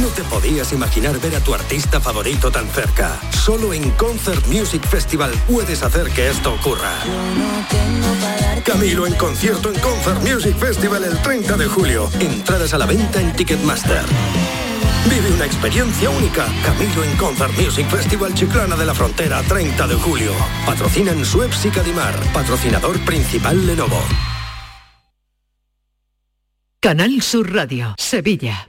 No te podías imaginar ver a tu artista favorito tan cerca. Solo en Concert Music Festival puedes hacer que esto ocurra. Camilo en concierto en Concert Music Festival el 30 de julio. Entradas a la venta en Ticketmaster. Vive una experiencia única. Camilo en Concert Music Festival Chiclana de la Frontera, 30 de julio. Patrocinan Suez y Cadimar. Patrocinador principal Lenovo. Canal Sur Radio, Sevilla.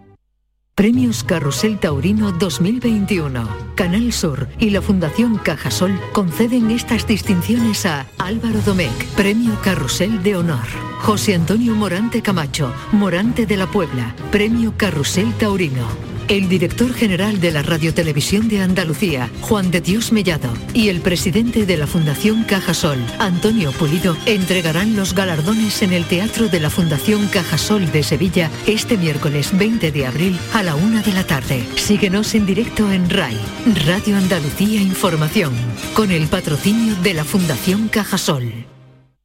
Premios Carrusel Taurino 2021. Canal Sur y la Fundación Cajasol conceden estas distinciones a Álvaro Domecq, Premio Carrusel de Honor. José Antonio Morante Camacho, Morante de la Puebla, Premio Carrusel Taurino. El director general de la Radiotelevisión de Andalucía, Juan de Dios Mellado, y el presidente de la Fundación Cajasol, Antonio Pulido, entregarán los galardones en el Teatro de la Fundación Cajasol de Sevilla este miércoles 20 de abril a la una de la tarde. Síguenos en directo en RAI, Radio Andalucía Información, con el patrocinio de la Fundación Cajasol.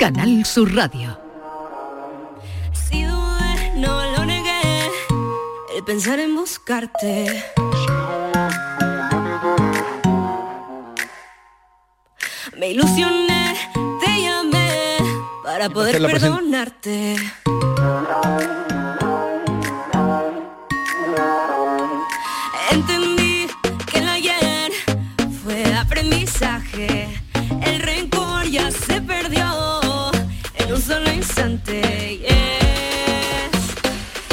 Canal Sur Radio. Si duele, no lo negué, el pensar en buscarte. Me ilusioné, te llamé para poder perdonarte. Entendí un solo instante. Yes.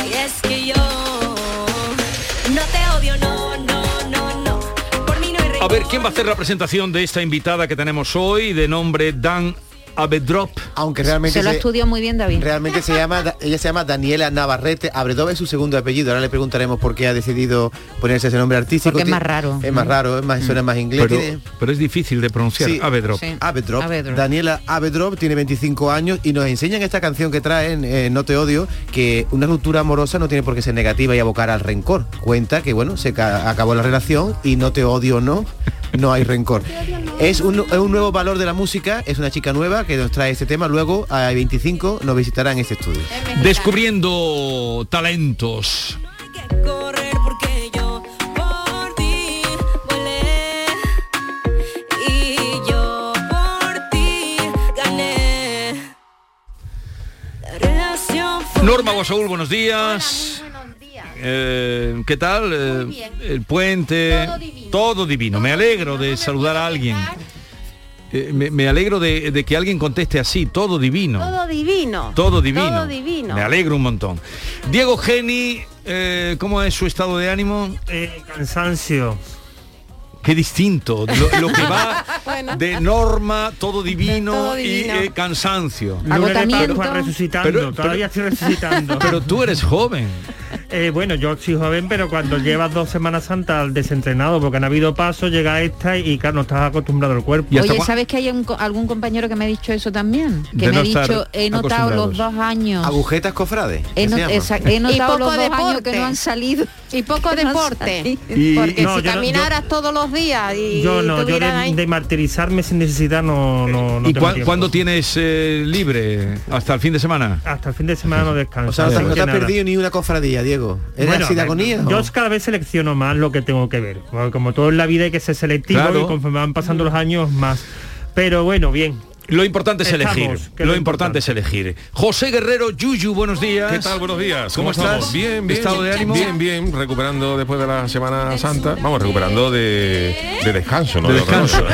Y es que yo no te odio, no, no, no, no. Por mí no hay A ver, ¿quién va a hacer la presentación de esta invitada que tenemos hoy, de nombre Dan Abedrop? Aunque realmente Se lo estudió muy bien David. Realmente se llama, ella se llama Daniela Navarrete. Abredov es su segundo apellido. Ahora le preguntaremos por qué ha decidido ponerse ese nombre artístico. Porque es más raro. Es más raro, es más, suena más inglés. Pero, es difícil de pronunciar, Sí. Abedrop. Abedrop. Abedrop. Daniela Abedrop tiene 25 años y nos enseñan esta canción que traen, eh, No te odio, que una ruptura amorosa no tiene por qué ser negativa y abocar al rencor. Cuenta que, bueno, se ca- acabó la relación y no te odio, no, no hay rencor. Es un, es un nuevo valor de la música, es una chica nueva que nos trae este tema, luego a 25 nos visitará en este estudio. Descubriendo talentos. Norma Guasaúl, buenos días. Eh, ¿Qué tal? Eh, el puente. Todo divino. Me alegro de saludar a alguien. Eh, me, me alegro de, de que alguien conteste así, todo divino. Todo divino. Todo divino. Todo divino. Me alegro un montón. Diego Geni, eh, ¿cómo es su estado de ánimo? cansancio. Qué distinto. Lo, lo que va Bueno. de norma, todo divino, Todo divino. y eh, cansancio. Pascua resucitando, Pero- todavía estoy resucitando. Pero tú eres joven. Eh, bueno, yo soy joven, pero cuando llevas dos Semanas Santas desentrenado, porque han habido pasos, llega esta y claro, no estás acostumbrado al cuerpo. Oye, ¿sabes que hay un algún compañero que me ha dicho eso también? Que De me no ha dicho, he notado los dos años. Agujetas cofrades. He, notado los dos años deporte. que no han salido. Y poco no deporte. Porque No, si yo caminaras todos los días y Yo no, yo tuvieras de, ahí- de martirizarme sin necesidad no, no, no ¿Y tengo cuándo tienes eh, libre? ¿Hasta el fin de semana? Hasta el fin de semana no descanso. O sea, no te, has perdido ni una cofradía, Diego. ¿Eres Bueno, así de a ver, agonía? Yo cada vez selecciono más lo que tengo que ver. Como todo en la vida hay que ser selectivo Claro. y conforme van pasando los años más. Pero bueno, bien. Lo importante es Estamos, elegir. Lo lo importante es elegir. José Guerrero, Yuyu, buenos días. ¿Qué tal? Buenos días. ¿Cómo, estás? estamos? Bien, bien. ¿Estado de ánimo? Bien, bien. Recuperando después de la Semana Santa. Vamos, recuperando de, de descanso, ¿no? De descanso. ¿eh?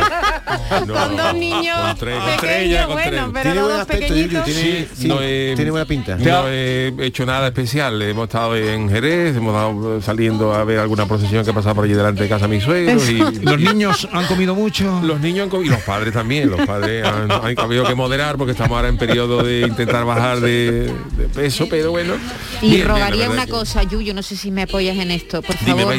No, Con dos niños con tres, con tres pequeños, con bueno, tres. pero Tiene buen dos aspecto. Yuyu, tiene, sí, no he- tiene buena pinta. No he hecho nada especial. Hemos estado en Jerez, hemos estado saliendo a ver alguna procesión que pasaba por allí delante de casa de mis suegros. Y, ¿Los niños han comido mucho? Los niños han comido, y los padres también, los padres han, han habido que moderar porque estamos ahora en periodo de intentar bajar de, de peso, pero bueno. Y bien, rogaría una cosa, Yuyo, no sé si me apoyas en esto, por favor,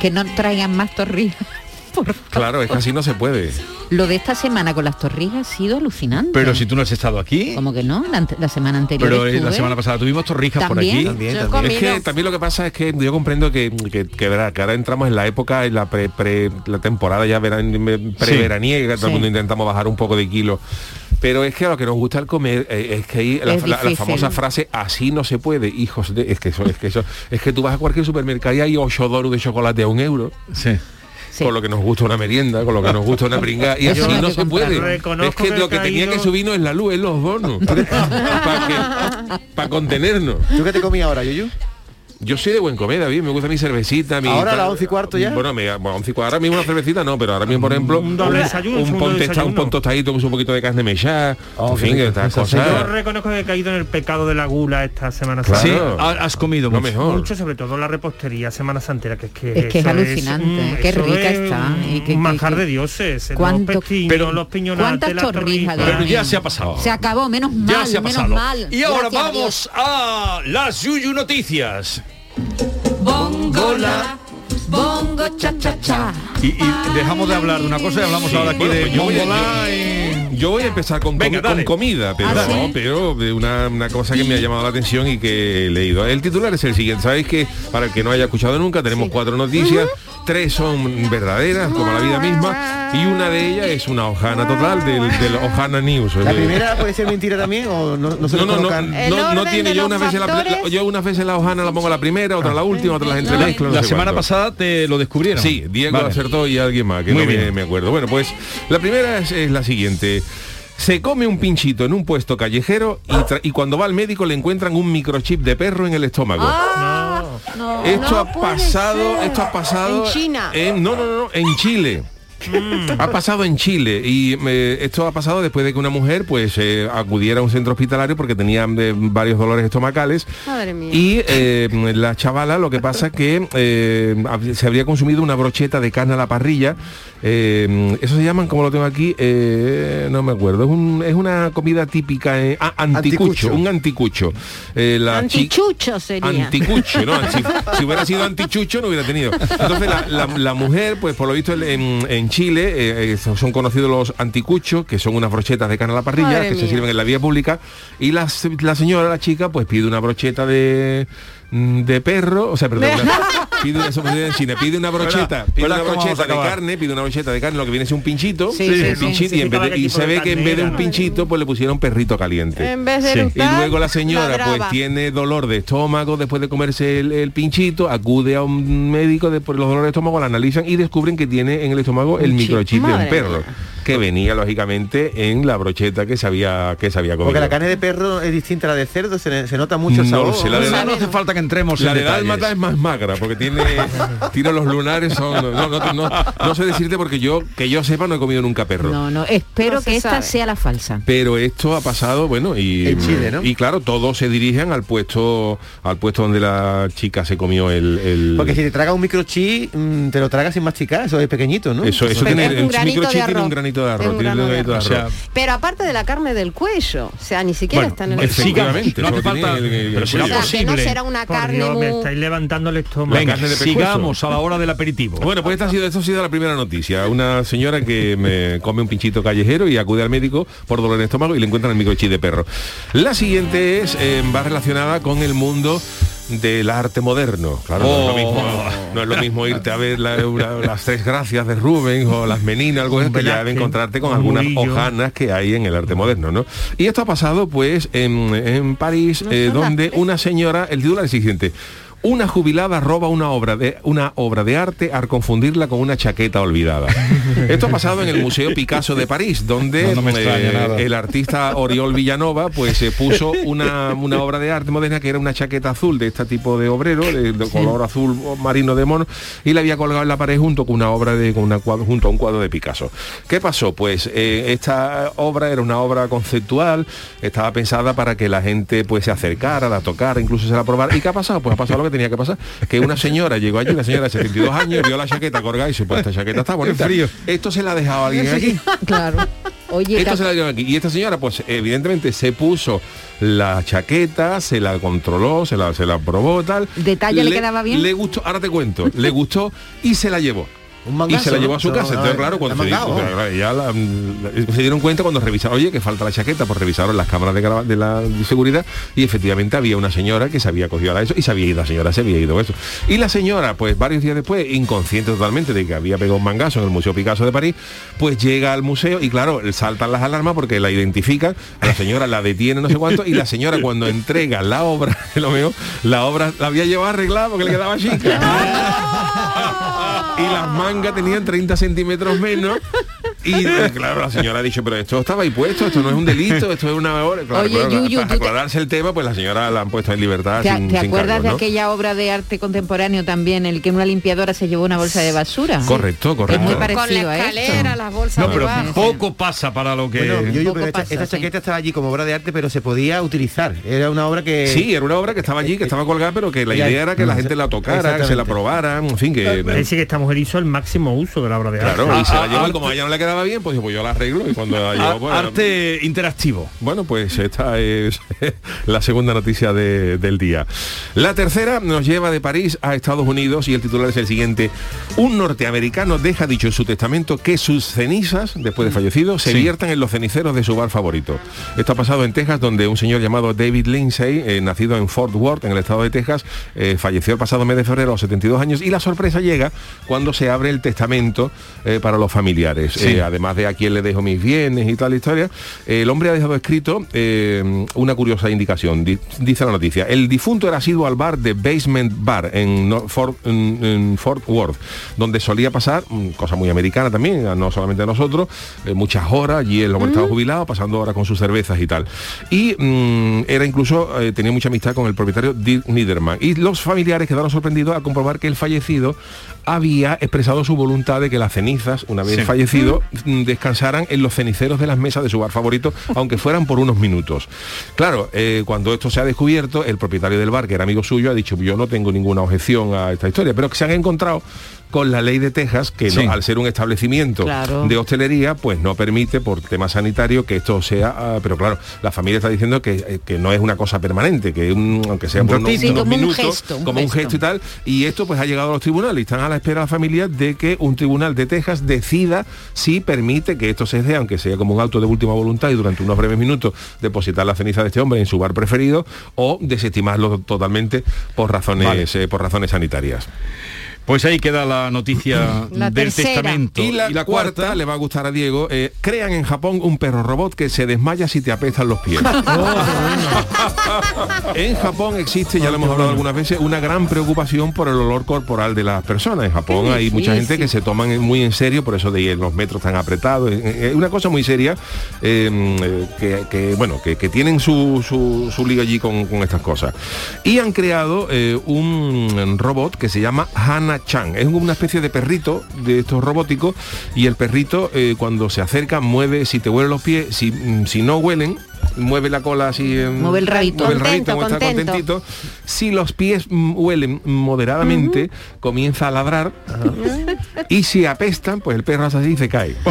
que no traigan más torrijas. Claro, es que así no se puede. Lo de esta semana con las torrijas ha sido alucinante. Pero si tú no has estado aquí. Como que no, la, semana anterior Pero eh, la semana pasada tuvimos torrijas por También. aquí. También, Yo también. Es que también lo que pasa es que yo comprendo que, que, que, verá, que ahora entramos en la época, en la pre, pre- la temporada ya veran, preveraniega, todo el Sí. mundo intentamos bajar un poco de kilo. Pero es que a lo que nos gusta el comer eh, es que ahí la, famosa frase así no se puede, hijos de. Es que eso, es que eso, es que tú vas a cualquier supermercado y hay 8 doros de chocolate a un euro. Sí. Sí. Con lo que nos gusta una merienda, con lo que nos gusta una pringa, y así no se puede. Es que que lo que tenía que subirnos es la luz, es los bonos. para para contenernos. ¿Tú qué te comías ahora, Yuyu? Yo soy de buen comer, David, me gusta mi cervecita, mi Ahora a las once y cuarto ya. Bueno, me, bueno, once y cuarto, ahora mismo una cervecita no, pero ahora mismo, por ejemplo, Un doble desayuno, un un, pon testa- un pon tostadito con un poquito de carne mechada, Oh, en fin, estas sí. Yo cosas. reconozco que he caído en el pecado de la gula esta semana Claro. Sí, Santa. ha- has comido mucho. mejor. Mucho, sobre todo la repostería Semana Santera, que es que Es que es alucinante, mm, qué rica es está, un y que- que- manjar que- de dioses, ¿Cuánto- los pepinos, pero- los piñonates, ¿Cuántas las torrijas, Pero ya se ha pasado. Se acabó, menos mal, ya se ha menos pasado. mal. Y ahora vamos a las Yuyu Noticias. Bongo la, bongo cha cha cha. Y, y dejamos de hablar de una cosa y hablamos ahora aquí Bueno, de pues yo voy a- y... Yo voy a empezar con, Venga, com- con dale. comida, pero, ¿Ah, sí? no, pero de una, una cosa que me ha llamado la atención y que he leído. El titular es el siguiente. Sabéis que para el que no haya escuchado nunca tenemos cuatro noticias, tres son verdaderas, como la vida misma, y una de ellas es una hojana total del, del Ojana News. ¿La primera puede ser mentira también o no, no se No, no, no, no, tiene de yo los una vez la, factores. la- yo unas veces la hojana la pongo la primera, otra la última, otra la La, entremezclo. no la sé semana cuánto. pasada te lo descubrieron. Sí, Diego Vale. acertó y alguien más, que Muy no me, bien. me acuerdo. Bueno, pues la primera es, es la siguiente. Se come un pinchito en un puesto callejero y cuando va al médico le encuentran un microchip de perro en el estómago. Ah, no. esto no ha pasado, ser. esto ha pasado En China. en- no, no, no, en Chile. Ha pasado en Chile y eh, esto ha pasado después de que una mujer pues eh, acudiera a un centro hospitalario porque tenía eh, varios dolores estomacales Madre mía. y eh, la chavala lo que pasa que eh, se habría consumido una brocheta de carne a la parrilla. eh, eso se llaman, como lo tengo aquí, eh, no me acuerdo. Es, un- es una comida típica, eh, ah, anticucho, Anticucho. un anticucho. Eh, la Antichucho sería. Anticucho, ¿no? Si, si hubiera sido antichucho no hubiera tenido. Entonces la, la- la mujer, pues por lo visto en, en Chile eh, eh, son conocidos los anticuchos, que son unas brochetas de carne a la parrilla Madre que se sirven en la vía pública. Y la, la señora, la chica, pues pide una brocheta de de perro, o sea, perdón, una, pide, eso pide en China, pide una brocheta, pide una brocheta de carne, pide una brocheta de carne, lo que viene es un pinchito, Sí, sí, el sí. pinchito, y, en vez de- y se ve que en vez de un pinchito, pues le pusieron perrito caliente. En vez de Sí. Y luego la señora pues tiene dolor de estómago después de comerse el, el pinchito, acude a un médico después los dolores de estómago, la analizan y descubren que tiene en el estómago el microchip de un perro. mía. Que venía lógicamente en la brocheta que se había, que se había comido. Porque la carne de perro es distinta a la de cerdo, se, se nota mucho el No sabor. lo sé, la de- No hace falta que entremos La en de dálmata es más magra porque tiene tiene los lunares son no, no, no, no sé decirte porque yo que yo sepa no he comido nunca perro. No, no, espero No se que esta sabe. sea la falsa. Pero esto ha pasado, bueno, y En Chile, ¿no? y claro, todos se dirigen al puesto al puesto donde la chica se comió el, el- Porque si te tragas un microchip, mm, te lo tragas sin masticar, eso es pequeñito, ¿no? eso eso tiene es un el granito microchip tiene un arroz. Granito de Es arroz, un tiene un grano de granito de O sea, arroz. Pero aparte de la carne del cuello, o sea, ni siquiera Bueno, están en el efectivamente, no hace falta, el- el- pero el será O sea, cuello. que no será una Por carne Dios, me muy... estáis levantando el estómago. Venga, carne de pescuezo. sigamos a la hora del aperitivo. Bueno, pues esta ha sido, esto ha sido la primera noticia. Una señora que me come un pinchito callejero y acude al médico por dolor en estómago y le encuentran el microchip de perro. La siguiente es eh, va relacionada con el mundo del arte moderno. Claro, no, es lo Oh. mismo, no es lo mismo irte a ver la- las tres gracias de Rubens o las meninas, algo así, que ya de encontrarte con un algunas Murillo. hojanas que hay en el arte moderno, ¿no? Y esto ha pasado pues en, en París, No eh, donde una señora, el titular es el siguiente. Una jubilada roba una obra de una obra de arte al confundirla con una chaqueta olvidada. Esto ha pasado en el Museo Picasso de París, donde No, no eh, el artista Oriol Villanova pues se puso una, una obra de arte moderna que era una chaqueta azul de este tipo de obrero, de, de color azul marino de mono, y la había colgado en la pared junto con una obra de con una cuadro, junto a un cuadro de Picasso. ¿Qué pasó? Pues eh, esta obra era una obra conceptual, estaba pensada para que la gente pues se acercara, la tocara, incluso se la probara. ¿Y qué ha pasado? Pues ha pasado lo que tenía que pasar, que una señora llegó allí, una señora de 72 años, vio la chaqueta colgada y dice, pues esta chaqueta está bonita. frío. Esto se la ha dejado alguien aquí. Claro. Oye, Esto se la dieron aquí. Y esta señora, pues evidentemente se puso la chaqueta, se la controló, se la, se la probó, tal. ¿Detalle le quedaba bien? Le gustó, ahora te cuento, le gustó y se la llevó. Un Y se la llevó a su No, casa. Entonces, no, claro, cuando se, mangao. claro, ya la- la- se dieron cuenta cuando revisaron, oye, que falta la chaqueta, pues revisaron las cámaras de, la de seguridad y efectivamente había una señora que se había cogido a eso y se había ido, la señora se había ido a eso. Y la señora, pues varios días después, inconsciente totalmente de que había pegado un mangazo en el Museo Picasso de París, pues llega al museo y claro, saltan las alarmas porque la identifican, a la señora la detiene no sé cuánto y la señora cuando entrega la obra, lo veo, la obra la había llevado arreglada porque le quedaba chica. y las mangas tenían 30 centímetros menos. Y eh, claro, la señora ha dicho, pero esto estaba ahí puesto, esto no es un delito, esto es una hora. Claro, Oye, claro, Yuyu, para te- aclararse el tema, pues la señora la han puesto en libertad. ¿Te, sin, te sin acuerdas cargos, de ¿no? aquella obra de arte contemporáneo también, el que una limpiadora se llevó una bolsa de basura? Correcto, correcto. Es muy Con parecido la a escalera, esto. las bolsas No, de pero poco pasa para lo que... Bueno, yo, yo, pero esta, pasa, esta sí. chaqueta estaba allí como obra de arte, pero se podía utilizar. Era una obra que... Sí, era una obra que estaba allí, que estaba colgada, pero que la idea era que la gente la tocara, que se la probara, en fin, que... Parece que esta mujer hizo el máximo uso de la obra de arte. Claro, y se la llevó y arte- como a ella no le quedaba bien, pues, pues yo la arreglo y cuando la llevó, A- pues, arte interactivo. Bueno, pues esta es la segunda noticia de- del día. La tercera nos lleva de París a Estados Unidos y el titular es el siguiente. Un norteamericano deja dicho en su testamento que sus cenizas, después de fallecido, se Sí. viertan en los ceniceros de su bar favorito. Esto ha pasado en Texas, donde un señor llamado David Lindsay, eh, nacido en Fort Worth, en el estado de Texas, eh, falleció el pasado mes de febrero a los 72 años y la sorpresa llega cuando se abre el testamento eh, para los familiares. Sí. Eh, además de a quién le dejo mis bienes y tal historia, eh, el hombre ha dejado escrito eh, una curiosa indicación. Di- dice la noticia, el difunto era sido al bar de Basement Bar en, Nor- Fort, en- en Fort Worth, donde solía pasar, mm, cosa muy americana también, no solamente a nosotros, eh, muchas horas, allí el hombre estaba jubilado, pasando horas con sus cervezas y tal. Y mm, era incluso, eh, tenía mucha amistad con el propietario Dirk Niederman. Y los familiares quedaron sorprendidos al comprobar que el fallecido había expresado su voluntad de que las cenizas, una vez Sí. fallecido, mm, descansaran en los ceniceros de las mesas de su bar favorito, aunque fueran por unos minutos. Claro, eh, cuando esto se ha descubierto, el propietario del bar, que era amigo suyo, ha dicho, yo no tengo ninguna objeción a esta historia, pero que se han encontrado con la ley de Texas, que no- al ser un establecimiento Claro. de hostelería, pues no permite por tema sanitario que esto sea, ah, pero claro, la familia está diciendo que, eh, que no es una cosa permanente, que un- aunque sea Un por unos, ratito. Sí, unos como un minutos, gesto, un como un gesto. y tal, y esto pues ha llegado a los tribunales y están a la espera la familia de que un tribunal de Texas decida si permite que esto se dé, aunque sea como un auto de última voluntad y durante unos breves minutos depositar la ceniza de este hombre en su bar preferido o desestimarlo totalmente por razones eh, por razones sanitarias. Pues ahí queda la noticia La del tercera. testamento. Y la, cuarta, le va a gustar a Diego, eh, crean en Japón un perro robot que se desmaya si te apestan los pies. en Japón existe, ya lo hemos hablado algunas veces, una gran preocupación por el olor corporal de las personas. En Japón Qué hay mucha gente que se toman muy en serio, por eso de ir los metros tan apretados. Es una cosa muy seria eh, que, que, bueno, que, que tienen su, su, su liga allí con, con estas cosas. Y han creado eh, un robot que se llama Hana-chan. Es una especie de perrito de estos robóticos y el perrito eh, cuando se acerca mueve, si te huelen los pies, si, mm, si no huelen, mueve la cola así en- Mueve el rabito. mueve el rabito, como está contento. contentito si los pies mm, huelen moderadamente comienza a ladrar y si apestan pues el perro hace así y se cae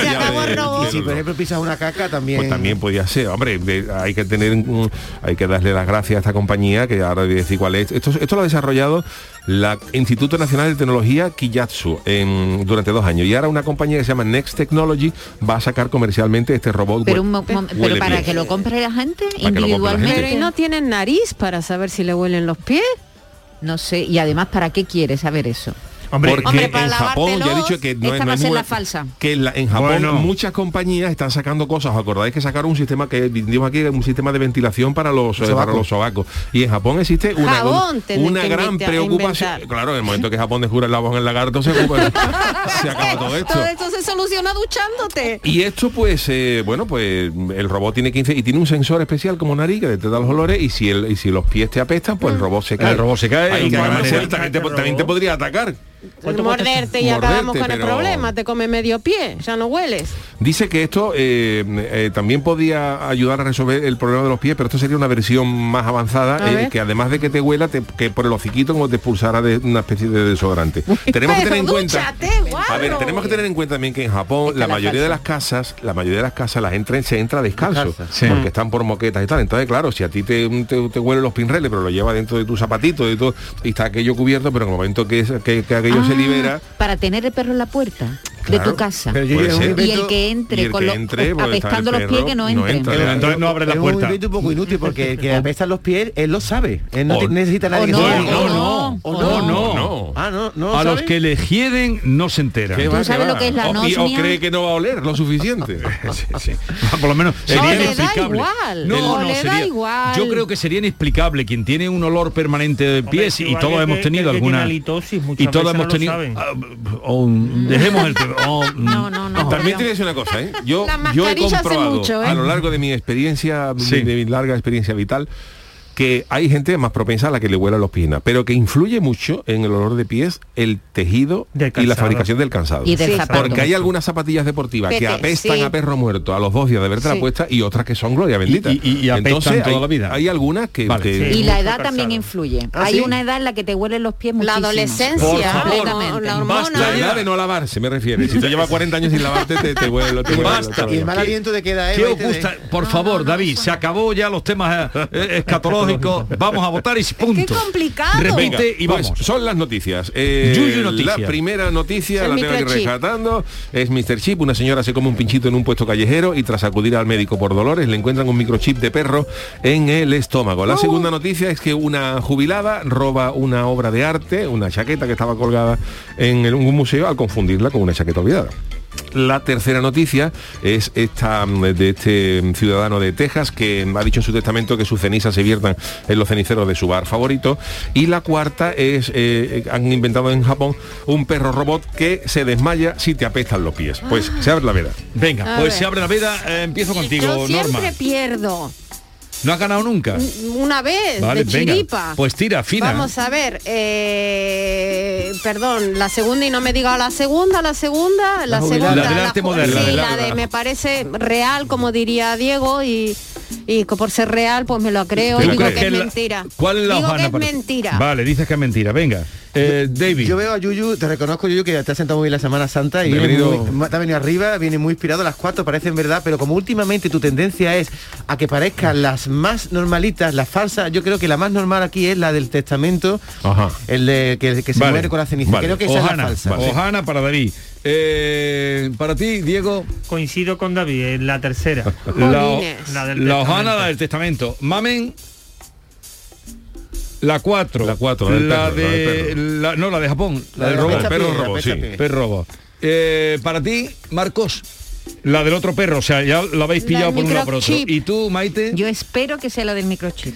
Se acabó el robot. Y si por ejemplo pisas una caca también. pues también podía ser, hombre, de- hay que tener, un- hay que darle las gracias a esta compañía, que ahora voy a decir cuál es. Esto, esto lo ha desarrollado la Instituto Nacional de Tecnología Kiyatsu en- durante dos años. Y ahora una compañía que se llama Next Technology va a sacar comercialmente este robot. Pero, un pero para que lo compre la gente individualmente. gente. Pero ¿y no tienen nariz para saber si le huelen los pies? No sé, y además, ¿para qué quiere saber eso? Hombre, Porque Hombre, en Japón ya he dicho que no es, no muy- la falsa. que en, la- en Japón Bueno. muchas compañías están sacando cosas. ¿Os acordáis que sacaron un sistema que dimos aquí un sistema de ventilación para los eh, para Sobacos. los sobacos? Y en Japón existe una, Jabón una gran preocupación. inventar. Claro, en el momento que Japón descubre el lavón en el lagarto se, ocupa- se acaba todo esto. Todo esto se soluciona duchándote. Y esto pues, eh, bueno, pues el robot tiene 15 y tiene un sensor especial como nariz que detecta los olores y si, el, y si los pies te apestan, pues el robot se cae. El robot se cae Ahí y que de además manera- él también, te, también te podría atacar. Morderte y Morderte, acabamos con el problema. Te come medio pie, ya no hueles. Dice que esto eh, eh, también podía ayudar a resolver el problema de los pies, pero esto sería una versión más avanzada, eh, que además de que te huela, te- que por el hociquito como te expulsara de una especie de desodorante. tenemos que tener en cuenta. guarro. A ver, tenemos que tener en cuenta también que en Japón la la mayoría de las casas, la mayoría de las casas las entra, se entra descalzo. Sí. porque están por moquetas y tal. Entonces, claro, si a ti te, te, te huelen los pinreles, pero lo lleva dentro de tu zapatito y todo, y está aquello cubierto, pero en el momento que, es- que, que aquello se Ah, libera, Para tener el perro en la puerta de tu casa. Pero yo Puede llevo un ser. Y el que entre el con que los entre, apestando los pies que no no entre. entra. Pero entonces no abre la es un puerta. invento un poco inútil porque el que apestan los pies, él lo sabe. Él no O- necesita nadie que no, se lo o diga. no, no, ¿O o no? no. No. Ah, no, no. a los que le hieden no se enteran. ¿Qué ¿Tú va, sabes lo que es la O- y- O, cree que no va a oler lo suficiente. Sí, sí. Por lo menos sería le da inexplicable. igual. No, no, le da sería- igual. Yo creo que sería inexplicable quien tiene un olor permanente de Hombre, pies y todos que- hemos tenido que alguna halitosis, y todos hemos no tenido ah, dejemos el tema. No, no, no. También te voy a decir una cosa, ¿eh? Yo, La yo he comprobado mucho, ¿eh? a lo largo de mi experiencia, Sí. de, mi larga experiencia vital, que hay gente más propensa a la que le huela los pies, pero que influye mucho en el olor de pies el tejido y la fabricación del calzado. Y del Sí. zapato. Porque hay algunas zapatillas deportivas que apestan sí. a perro muerto a los dos días de verte la Sí. puesta y otras que son gloria bendita. y- y apestan Entonces, toda hay, la vida. Hay algunas que, Vale. que- Sí. Y la edad también influye. ¿Ah, Hay sí? una edad en la que te huelen los pies La muchísimo. adolescencia, Por favor. la, la hormona. la edad de no lavarse, me refiero. Si tú llevas 40 años sin lavarte, te, te huele, te Basta. Y el mal aliento de queda ¿Qué Eva y os gusta? Por favor, David, se acabó ya los temas eh, Vamos a votar y punto. Qué complicado. Repite Venga, y pues vamos. son las noticias. Eh, Yuyu noticia. La primera noticia, la tengo aquí microchip. rescatando, es Mr. Chip. Una señora se come un pinchito en un puesto callejero y tras acudir al médico por dolores le encuentran un microchip de perro en el estómago. La segunda noticia es que una jubilada roba una obra de arte, una chaqueta que estaba colgada en un museo al confundirla con una chaqueta olvidada. La tercera noticia es esta mm, de este mm, ciudadano de Texas que ha dicho en su testamento que sus cenizas se viertan en los ceniceros de su bar favorito. Y la cuarta es, eh, eh, han inventado en Japón un perro robot que se desmaya si te apestan los pies. Pues se abre la veda. Venga, A pues ver. se abre la veda. eh, empiezo contigo, Yo siempre Norma. pierdo. ¿No has ganado nunca? Una vez, Vale, de venga. chiripa. Pues tira, fina. Vamos a ver, eh, perdón, la segunda y no me diga la segunda, la segunda, la, segunda. La del arte ju- moderno. Sí, La del la de me parece real, como diría Diego, y, Y por ser real, pues me lo creo y ¿Pero digo crees que es mentira. ¿Cuál es la digo que es para- mentira. Vale, dices que es mentira. Venga, eh, David. Yo veo a Yuyu, te reconozco Yuyu que te has sentado muy bien la Semana Santa y Me he viene venido- muy- te ha venido arriba, viene muy inspirado, las cuatro parecen verdad, pero como últimamente tu tendencia es a que parezcan las más normalitas, las falsas, yo creo que la más normal aquí es la del testamento, el de que, que se Vale, muere con la ceniza. vale. Creo que esa es la falsa. Ojana para David. Eh, para ti, Diego. Coincido con David, en la tercera. La, La del la testamento. hojana, la del testamento. Mamen. La 4. La 4, la de. la- no, la de Japón. La, La del de robot. perro robot, sí. Perro robot. Eh, para ti, Marcos. La del otro perro, o sea, ya la habéis La pillado por un lado por otro. Y tú, Maite, Yo espero que sea la del microchip.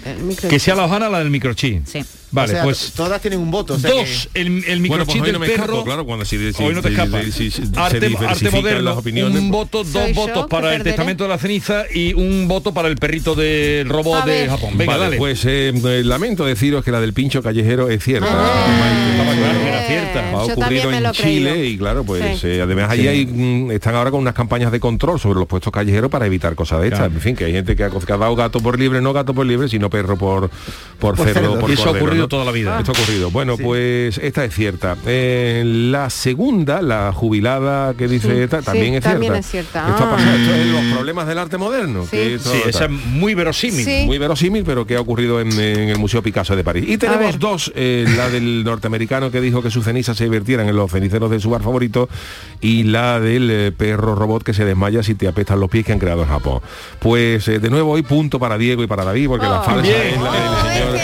que sea la hojana la del microchip. Sí. Vale, O sea, pues todas tienen un voto. o sea dos, que- el, el microchip Bueno, pues hoy del no me perro. escapo, claro, cuando si- si- hoy no te escapa. si- arte, diversifican arte moderno, las opiniones. un voto, dos Soy votos para el perderé. testamento de la ceniza y un voto para el perrito del robot de. Japón. Venga, Vale, dale. pues eh, eh, lamento deciros que la del pincho callejero es cierta. Era cierta. Ha ocurrido en Chile y claro, pues Sí. eh, además hay, mm, están ahora con unas campañas de control sobre los puestos callejeros para evitar cosas de estas. En fin, que hay gente que ha, dado gato por libre, no gato por libre, sino perro por, por, Por cerdo, por Y eso ha cordero, toda la vida. Esto ha ocurrido. Bueno, pues esta es cierta. Eh, la segunda, la jubilada que dice esta, también, es, también cierta. es cierta. Esto ha Ah. pasado, esto es los problemas del arte moderno. Sí. que esto- Sí, esa es muy verosímil. Sí. Muy verosímil, pero que ha ocurrido en, en el Museo Picasso de París. Y tenemos dos, eh, la del norteamericano que dijo que sus cenizas se vertieran en los ceniceros de su bar favorito y la del eh, perro robot que se desmaya si te apestan los pies que han creado en Japón. Pues eh, de nuevo hoy punto para Diego y para David, porque la Oh. falsa Bien. es la del Oh, señor. es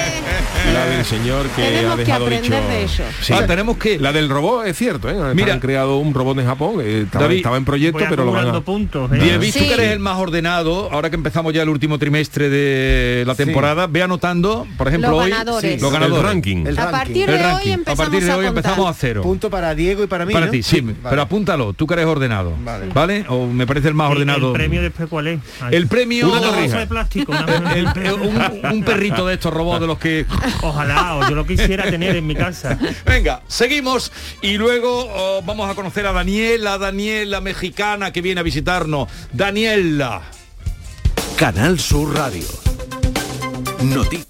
que- del señor que Tenemos ha que dejado aprender dicho. de eso. Sí. Ah, tenemos que. La del robot es cierto, ¿eh? Mira. han creado un robot en Japón, eh, estaba, David, estaba en proyecto, pero lo van a... puntos. ¿eh? David, tú Sí. que eres el más ordenado, ahora que empezamos ya el último trimestre de la temporada, ve anotando, por ejemplo, Los hoy ganadores. los El ganadores. ranking. El A ranking. partir El de ranking. hoy a empezamos partir de a hoy empezamos a cero. Punto para Diego y para mí. Para ¿no? ti, sí, Vale. pero apúntalo, tú que eres ordenado. Vale. Vale. O me parece el más ¿Y ordenado. ¿El premio después cuál es? El premio- Una de plástico. El- el- un perrito de estos robots de los que Ojalá, o yo lo quisiera tener en mi casa. Venga, seguimos y luego oh, vamos a conocer a Daniela, Daniela mexicana que viene a visitarnos. Daniela. Canal Sur Radio. Noticias.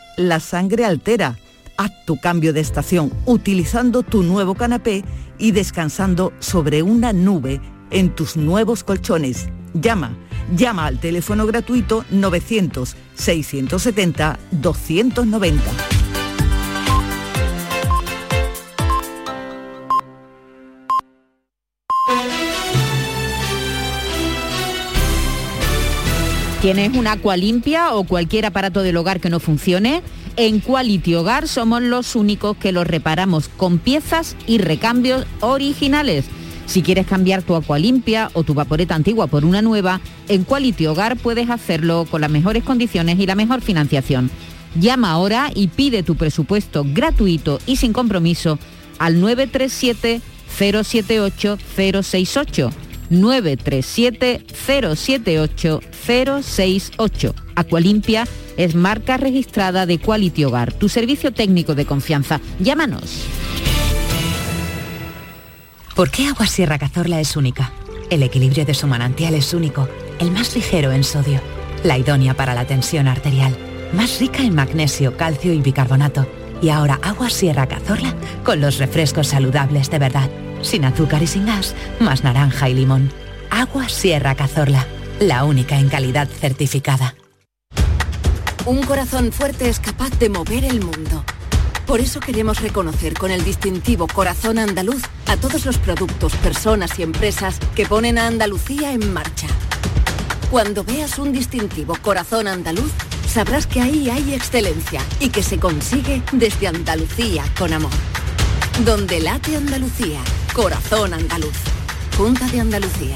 la sangre altera. Haz tu cambio de estación utilizando tu nuevo canapé y descansando sobre una nube en tus nuevos colchones. Llama, llama al teléfono gratuito 900 670 290. ¿Tienes una agua limpia o cualquier aparato del hogar que no funcione? En Quality Hogar somos los únicos que los reparamos con piezas y recambios originales. Si quieres cambiar tu agua limpia o tu vaporeta antigua por una nueva, en Quality Hogar puedes hacerlo con las mejores condiciones y la mejor financiación. Llama ahora y pide tu presupuesto gratuito y sin compromiso al 937 078 068 937 078 068. Acualimpia es marca registrada de Quality Hogar, tu servicio técnico de confianza. Llámanos. ¿Por qué Agua Sierra Cazorla es única? El equilibrio de su manantial es único, el más ligero en sodio, la idónea para la tensión arterial, más rica en magnesio, calcio y bicarbonato. Y ahora Agua Sierra Cazorla con los refrescos saludables de verdad, sin azúcar y sin gas, más naranja y limón. Agua Sierra Cazorla, la única en calidad certificada. Un corazón fuerte es capaz de mover el mundo. Por eso queremos reconocer con el distintivo Corazón Andaluz a todos los productos, personas y empresas que ponen a Andalucía en marcha. Cuando veas un distintivo Corazón Andaluz, sabrás que ahí hay excelencia y que se consigue desde Andalucía con amor. Donde late Andalucía, Corazón Andaluz. Junta de Andalucía.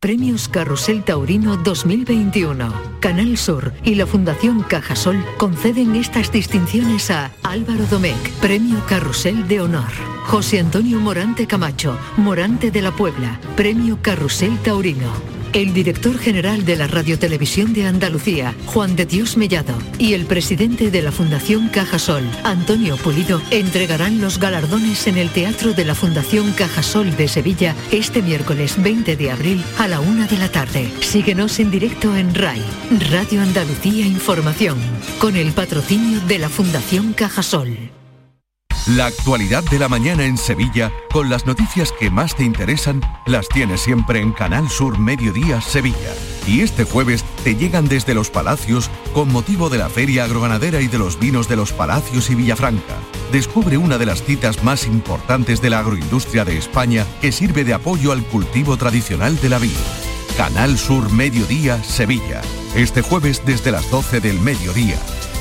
Premios Carrusel Taurino 2021. Canal Sur y la Fundación Cajasol conceden estas distinciones a Álvaro Domecq, Premio Carrusel de Honor. José Antonio Morante Camacho, Morante de la Puebla, Premio Carrusel Taurino. El director general de la Radiotelevisión de Andalucía, Juan de Dios Mellado, y el presidente de la Fundación Cajasol, Antonio Pulido, entregarán los galardones en el Teatro de la Fundación Cajasol de Sevilla este miércoles 20 de abril a la una de la tarde. Síguenos en directo en RAI, Radio Andalucía Información, con el patrocinio de la Fundación Cajasol. La actualidad de la mañana en Sevilla, con las noticias que más te interesan, las tienes siempre en Canal Sur Mediodía Sevilla. Y este jueves te llegan desde Los Palacios con motivo de la Feria Agroganadera y de los vinos de Los Palacios y Villafranca. Descubre una de las citas más importantes de la agroindustria de España que sirve de apoyo al cultivo tradicional de la vid. Canal Sur Mediodía Sevilla. Este jueves desde las 12 del mediodía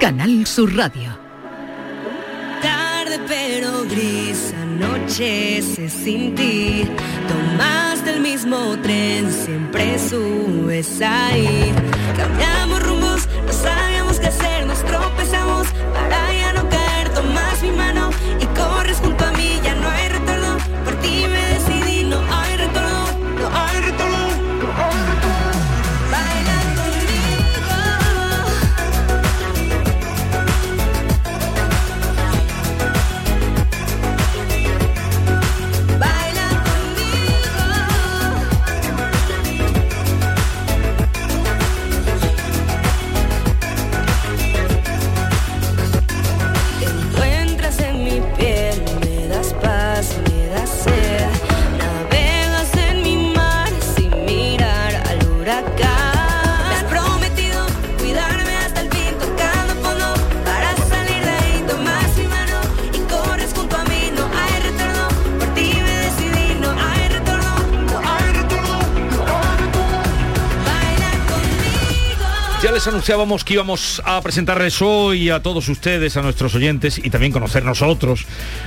Canal Sur Radio. Tarde pero gris, anochece sin ti. Tomaste el mismo tren, siempre subes ahí. Cambiamos rumbos, no sabíamos qué hacer, nos tropezamos. Para ya no caer, tomas mi mano y les anunciábamos que íbamos a presentarles hoy a todos ustedes, a nuestros oyentes y también conocer nosotros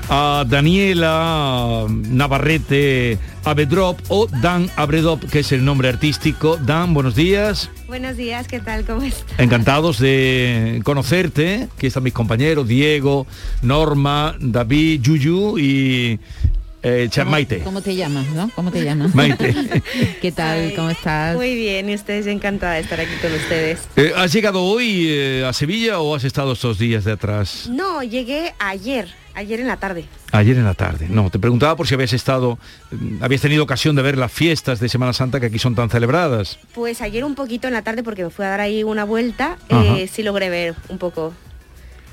a Daniela Navarrete Abedrop o Dan Abredop, que es el nombre artístico. Dan, buenos días. Buenos días, ¿qué tal? ¿Cómo estás? Encantados de conocerte. Aquí están mis compañeros, Diego, Norma, David, Yuyu y eh, Maite. ¿Cómo te llamas, no? ¿Cómo te llamas? Maite. ¿Qué tal? ¿Cómo estás? Muy bien, y ustedes encantada de estar aquí con ustedes. Eh, ¿Has llegado hoy eh, a Sevilla o has estado estos días de atrás? No, llegué ayer, ayer en la tarde. Ayer en la tarde. No, te preguntaba por si habías estado, mm, habías tenido ocasión de ver las fiestas de Semana Santa que aquí son tan celebradas. Pues ayer un poquito en la tarde porque me fui a dar ahí una vuelta, eh, sí logré ver un poco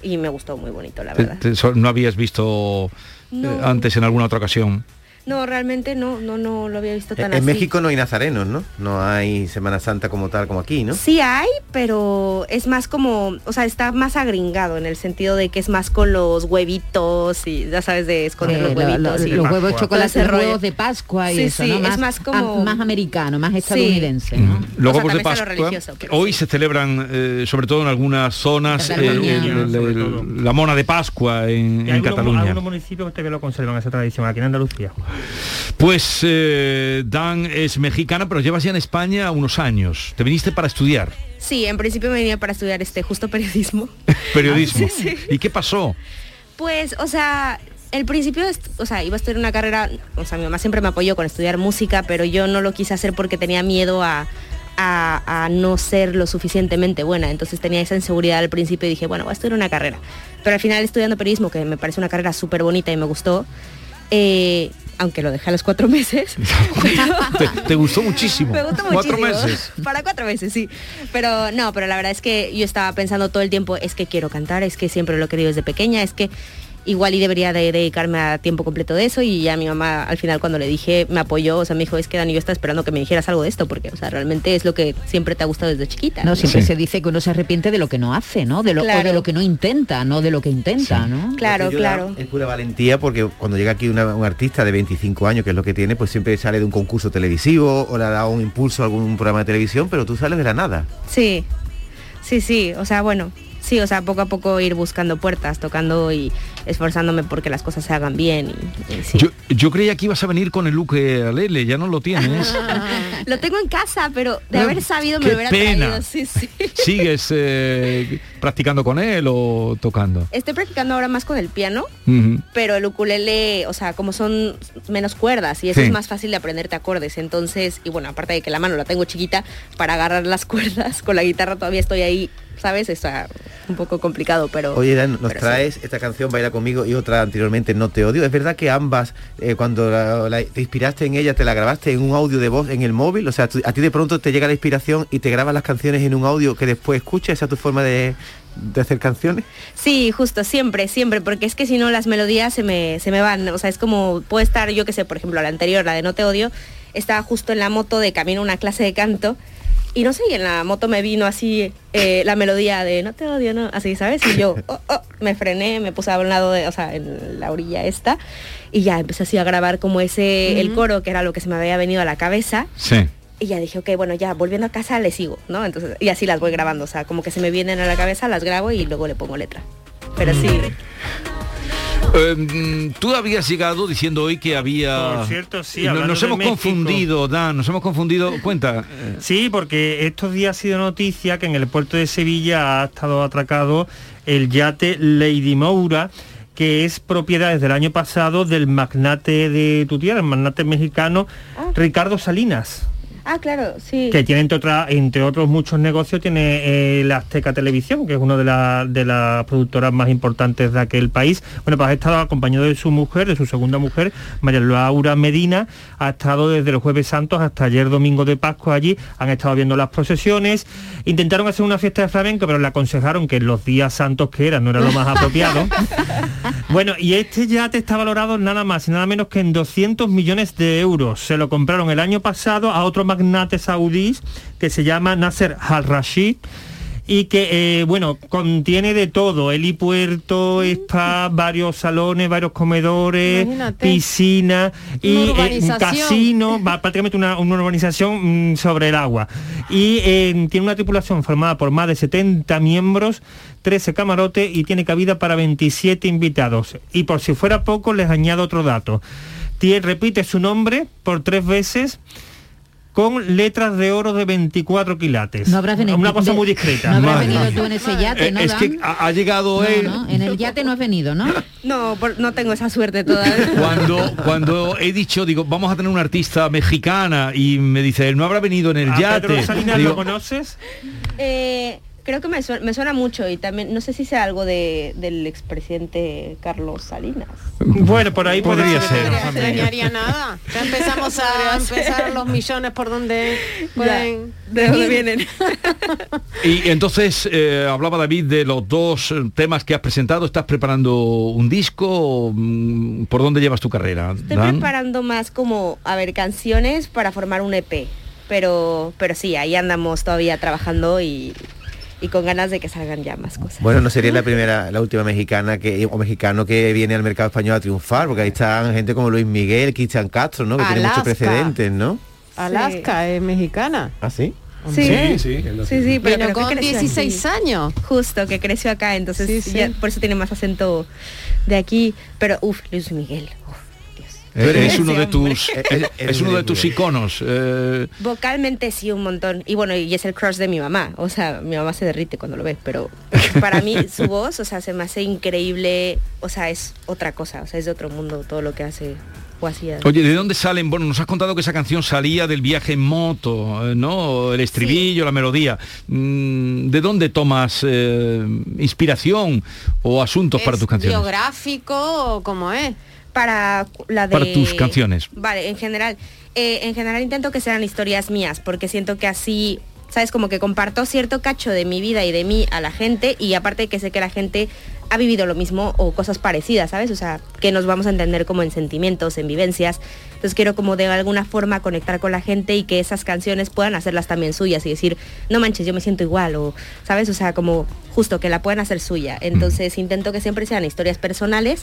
y me gustó muy bonito, la verdad. te- no habías visto No. antes en alguna otra ocasión. No, realmente no, no, no lo había visto tan En así. México no hay nazarenos, ¿no? No hay Semana Santa como tal, como aquí, ¿no? Sí hay, pero es más como, o sea, está más agringado en el sentido de que es más con los huevitos y ya sabes de esconder Eh, los lo- huevitos. lo- y los huevos chocolate, los huevos de Pascua y Sí, eso, sí, ¿no? es más como- a- más americano, más estadounidense. ¿no? Mm. Los O sea, huevos de Pascua hoy se celebran eh, sobre todo en algunas zonas eh, Cataluña. el- el- Sobre el- la mona de Pascua en, en algunos, Cataluña. algunos municipios que lo conservan esa tradición, aquí en Andalucía. Pues eh, Dan es mexicana, pero llevas ya en España unos años. Te viniste para estudiar Sí, en principio me venía para estudiar este justo periodismo. periodismo. Ah, sí, sí. ¿Y qué pasó? Pues, o sea, el principio, o sea, iba a estudiar una carrera, o sea, mi mamá siempre me apoyó con estudiar música, pero yo no lo quise hacer porque tenía miedo a, a, a no ser lo suficientemente buena. Entonces tenía esa inseguridad al principio y dije, bueno, voy a estudiar una carrera. Pero al final estudiando periodismo, que me parece una carrera súper bonita y me gustó, eh, aunque lo dejé a los cuatro meses. Te, te gustó muchísimo. Me gustó Cuatro muchísimo. meses. Para cuatro meses, sí. Pero no, pero la verdad es que yo estaba pensando todo el tiempo, es que quiero cantar, es que siempre lo he querido desde pequeña, es que igual y debería de dedicarme a tiempo completo de eso y ya mi mamá al final cuando le dije me apoyó, o sea, me dijo, es que Dani, yo estaba esperando que me dijeras algo de esto porque, o sea, realmente es lo que siempre te ha gustado desde chiquita. No, siempre se dice que uno se arrepiente de lo que no hace, ¿no? De lo, o de lo que no intenta, no de lo que intenta, ¿no? Claro, claro. Es pura valentía porque cuando llega aquí una- un artista de 25 años, que es lo que tiene, pues siempre sale de un concurso televisivo o le ha dado un impulso a algún programa de televisión, pero tú sales de la nada. Sí, sí, sí, o sea, bueno, sí, o sea, poco a poco ir buscando puertas, tocando y esforzándome porque las cosas se hagan bien y, y sí. Yo, yo creía que ibas a venir con el Luque Alele, ya no lo tienes. Lo tengo en casa, pero de haber sabido me qué lo hubiera pena. traído. Sí, sí. ¿Sigues eh, practicando con él o tocando? Estoy practicando ahora más con el piano, pero el ukulele, o sea, como son menos cuerdas y eso Sí. es más fácil de aprenderte acordes. Entonces, y bueno, aparte de que la mano la tengo chiquita, para agarrar las cuerdas con la guitarra todavía estoy ahí, ¿sabes? Está un poco complicado, pero... Oye, Dan, nos pero sí. traes esta canción Baila conmigo y otra anteriormente No te odio. ¿Es verdad que ambas, eh, cuando la- la- te inspiraste en ella, te la grabaste en un audio de voz en el móvil? O sea, tú- a ti de pronto te llega la inspiración y te grabas las canciones en un audio que después escuchas, esa es tu forma de, de hacer canciones? Sí, justo, siempre, siempre, porque es que si no las melodías se me, se me van, o sea, es como, puede estar, yo que sé, por ejemplo, la anterior, la de No te odio, estaba justo en la moto de camino a una clase de canto y no sé, y en la moto me vino así eh, la melodía de no te odio, no, así, ¿sabes? Y yo oh, oh, me frené, me puse a un lado de, o sea, en la orilla esta, y ya empecé así a grabar como ese, el coro, que era lo que se me había venido a la cabeza. Sí. Y ya dije, ok, bueno, ya volviendo a casa le sigo, ¿no? Entonces, y así las voy grabando, o sea, como que se me vienen a la cabeza, las grabo y luego le pongo letra. Pero sí. Eh, tú habías llegado diciendo hoy que había... Por cierto, sí, Nos hemos México. confundido, Dan, nos hemos confundido. Cuenta. eh, Sí, porque estos días ha sido noticia que en el puerto de Sevilla ha estado atracado el yate Lady Moura que es propiedad desde el año pasado del magnate de tu tierra, el magnate mexicano Ricardo Salinas. Ah, claro, sí. que tiene entre, otra- entre otros muchos negocios, tiene eh, la Azteca Televisión, que es una de, la- de las productoras más importantes de aquel país. Bueno, pues ha estado acompañado de su mujer, de su segunda mujer, María Laura Medina, ha estado desde los jueves santos hasta ayer domingo de Pascua allí, han estado viendo las procesiones, intentaron hacer una fiesta de flamenco, pero le aconsejaron que los días santos que eran no era lo más apropiado. Bueno, y este yate está valorado nada más y nada menos que en 200 millones de euros. Se lo compraron el año pasado a otro magnate saudí que se llama Nasser Al-Rashid y que, eh, bueno, contiene de todo, helipuerto, spa, varios salones, varios comedores, Imagínate. piscina y eh, un casino, va prácticamente una, una urbanización mm, sobre el agua. Y eh, tiene una tripulación formada por más de 70 miembros, 13 camarotes y tiene cabida para 27 invitados. Y por si fuera poco, les añado otro dato. Tie- repite su nombre por tres veces con letras de oro de 24 quilates. No habrás venido- Una cosa de- muy discreta. No habrás Madre venido tú en ese yate, Eh, ¿no? es que ha, ha llegado No, él no, en el yate no has venido, ¿no? No, por- no tengo esa suerte todavía. cuando cuando he dicho digo vamos a tener una artista mexicana y me dice él no habrá venido en el ¿A yate Pedro Salinas Digo, lo conoces? Eh, creo que me suena, me suena mucho y también, no sé si sea algo de, del expresidente Carlos Salinas. Bueno, por ahí Podría ser. No nada. Ya empezamos a empezar los millones por donde pueden ¿De dónde vienen? y entonces eh, hablaba David de los dos temas que has presentado estás preparando un disco Mm, por dónde llevas tu carrera Estoy Dan? preparando más como, a ver, canciones para formar un EP. Pero, pero sí, ahí andamos todavía trabajando y, y con ganas de que salgan ya más cosas. Bueno, no sería la primera, la última mexicana que o mexicano que viene al mercado español a triunfar, porque ahí están gente como Luis Miguel, Cristian Castro, ¿no? Que tiene muchos precedentes, ¿no? Alaska es mexicana. ¿Ah, sí? Sí, sí, sí, sí, pero con creció 16 aquí. años. Justo, que creció acá, entonces Sí, sí. ya por eso tiene más acento de aquí. Pero, uff, Luis Miguel. uf. Eh, es uno de tus es, es uno de tus iconos eh, Vocalmente sí un montón. Y bueno, y es el crush de mi mamá. O sea, mi mamá se derrite cuando lo ve, pero para mí su voz, o sea, se me hace increíble. O sea, es otra cosa, o sea, es de otro mundo todo lo que hace o hacía. Oye, ¿de dónde salen? Bueno, nos has contado que esa canción salía del viaje en moto, eh, ¿no? El estribillo, la melodía. Mm, ¿De dónde tomas eh, inspiración o asuntos para ¿Es tus canciones? biográfico o cómo es? Para la de... Para tus canciones. Vale, en general. eh, en general intento que sean historias mías, porque siento que así, ¿sabes? Como que comparto cierto cacho de mi vida y de mí a la gente, y aparte que sé que la gente ha vivido lo mismo o cosas parecidas, ¿sabes? O sea, que nos vamos a entender como en sentimientos, en vivencias. Entonces quiero como de alguna forma conectar con la gente y que esas canciones puedan hacerlas también suyas y decir, no manches, yo me siento igual, o, ¿sabes? O sea, como justo que la puedan hacer suya. Entonces intento que siempre sean historias personales,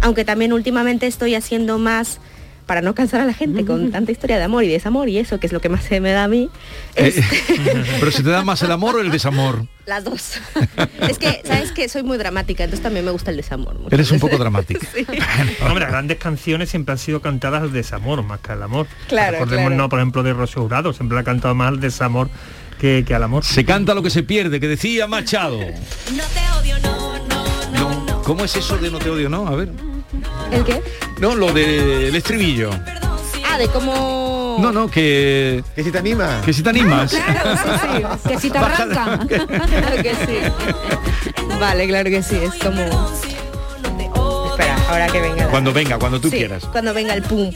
aunque también últimamente estoy haciendo más para no cansar a la gente con tanta historia de amor y desamor y eso, que es lo que más se me da a mí, Eh, Pero si te da más el amor o el desamor. las dos. es que, ¿sabes que Soy muy dramática, entonces también me gusta el desamor. Eres un poco dramática. Hombre, las grandes canciones siempre han sido cantadas al desamor más que al amor. Claro, Recordemos, claro. no, por ejemplo, de Rocío Jurado, siempre la ha cantado más al desamor que, que al amor. Se canta lo que se pierde, que decía Machado. No, ¿Cómo es eso de no te odio, no? A ver. ¿El qué? No, lo del estribillo. Ah, de cómo... No, no, que... Que si te anima. Que si te animas. Claro, sí, sí. Que si te arranca. claro que sí. Vale, claro que sí. Es como... Espera, ahora que venga. la- Cuando venga, cuando tú Sí, quieras. Cuando venga el pum.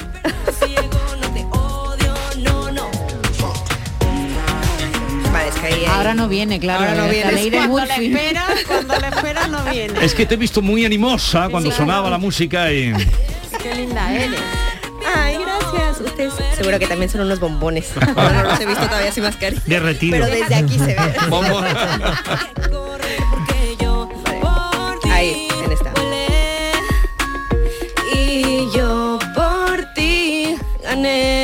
Vale, es que ahí, Ahora no viene, claro. Ahora no la viene. de Cuando le esperas, cuando le esperas no viene. Es que te he visto muy animosa cuando Sí, sonaba claro. la música y... Qué linda eres. Ay, gracias. Ustedes seguro que también son unos bombones. No los he visto todavía sin mascarilla. Derretido. Pero desde aquí se ve. Ahí, en esta. Y yo por ti gané.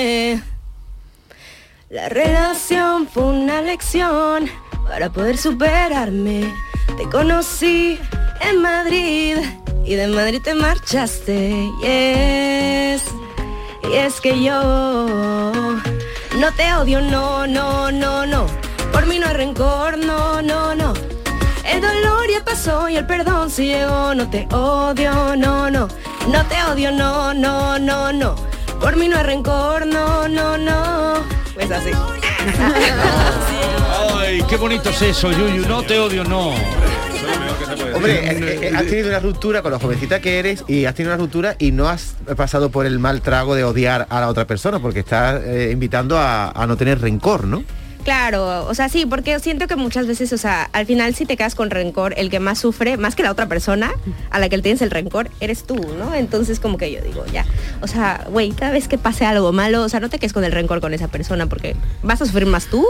La relación fue una lección para poder superarme. Te conocí en Madrid y de Madrid te marchaste. Yes. Y es que yo no te odio, no, no, no, no. Por mí no hay rencor, no, no, no. El dolor ya pasó y el perdón sí llegó. No te odio, no, no. No te odio, no, no, no, no. Por mí no hay rencor, no, no, no. Pues así. Ay, qué bonito es eso, Yuyu. No te odio, no. Hombre, eh, eh, has tenido una ruptura con lo jovencita que eres y has tenido una ruptura y no has pasado por el mal trago de odiar a la otra persona porque estás eh, invitando a, a no tener rencor, ¿no? Claro, o sea, sí, porque siento que muchas veces, o sea, al final si te quedas con rencor, el que más sufre, más que la otra persona a la que le tienes el rencor, eres tú, ¿no? Entonces como que yo digo, ya, o sea, güey, cada vez que pase algo malo, o sea, no te quedes con el rencor con esa persona porque vas a sufrir más tú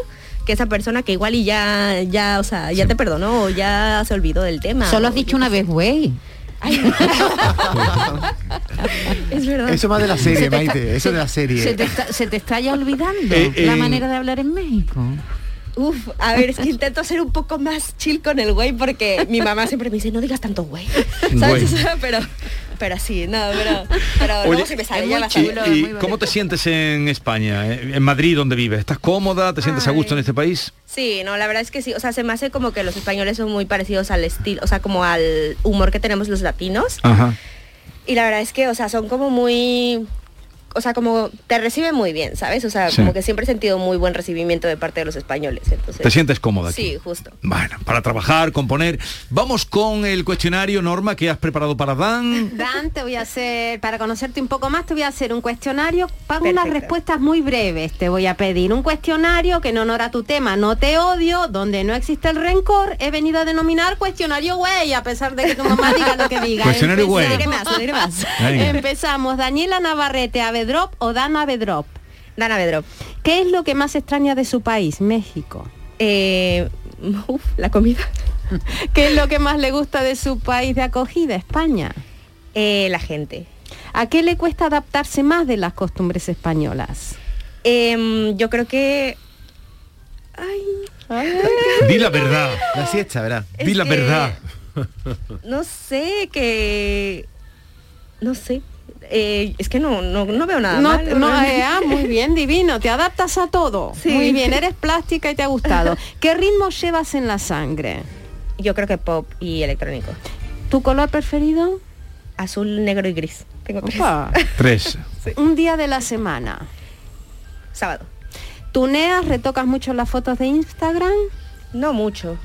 que esa persona que igual y ya, ya, o sea, ya te perdonó o ya se olvidó del tema. Solo has dicho una vez, güey. Es verdad. Eso más de la serie, Se te está- Maite, eso se- de la serie. Se te está, se te está ya olvidando Eh, la en- manera de hablar en México. Uf, a ver, es que intento ser un poco más chill con el güey porque mi mamá siempre me dice, no digas tanto güey. ¿Sabes? Güey. Pero, pero sí, no, pero, pero luego si me sale ya vas a ¿y, ver. y cómo te sientes en España, eh, en Madrid donde vives? ¿Estás cómoda? ¿Te sientes a gusto en este país? Sí, no, la verdad es que sí. O sea, se me hace como que los españoles son muy parecidos al estilo, o sea, como al humor que tenemos los latinos. Ajá. Y la verdad es que, o sea, son como muy... O sea, como te reciben muy bien, ¿sabes? O sea, Sí. como que siempre he sentido muy buen recibimiento de parte de los españoles. Entonces, ¿Te sientes cómoda aquí? Sí, justo. Bueno, para trabajar, componer. Vamos con el cuestionario, Norma, que has preparado para Dan. Dan, te voy a hacer, para conocerte un poco más, te voy a hacer un cuestionario para unas respuestas muy breves. Te voy a pedir un cuestionario que en honor a tu tema no te odio, donde no existe el rencor, he venido a denominar cuestionario güey, a pesar de que tu mamá diga lo que diga. Cuestionario güey. Empezamos. Diré más, diré más. Avedrop o Dana Avedrop. Dana Bedrop. ¿Qué es lo que más extraña de su país, México? Eh, uf, la comida. ¿Qué es lo que más le gusta de su país de acogida, España? Eh, la gente. ¿A qué le cuesta adaptarse más de las costumbres españolas? Em, yo creo que... Di la verdad. La siesta, ¿verdad? Di la que- verdad. No sé, que... No sé. Eh, es que no, no, no veo nada No, malo, no, eh, ah, muy bien, divino, te adaptas a todo. Sí. Muy bien, eres plástica y te ha gustado. ¿Qué ritmo llevas en la sangre? Yo creo que pop y electrónico. ¿Tu color preferido? Azul, negro y gris. Tengo tres. Tres. Un día de la semana. Sábado. ¿Tuneas, retocas mucho las fotos de Instagram? No mucho.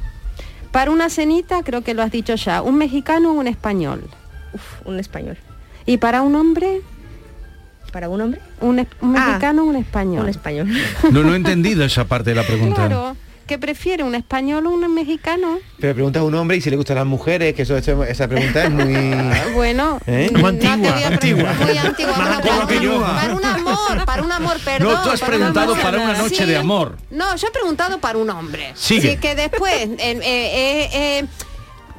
Para una cenita, creo que lo has dicho ya, ¿un mexicano o un español? Uf, un español. ¿Y para un hombre? ¿Para un hombre? Un, es- un Ah, mexicano o un español. Un español. No, no he entendido esa parte de la pregunta. Claro. ¿Qué prefiere, un español o un mexicano? Pero preguntas a un hombre y si le gustan las mujeres, que eso, eso- esa pregunta es muy... Bueno, ¿Eh? no antigua, antigua. Muy antigua. Para, que un- yo. para un amor, para un amor, perdón. No, tú has para preguntado para una noche de amor. No, yo he preguntado para un hombre. Sigue. Sí, que después eh, eh, eh,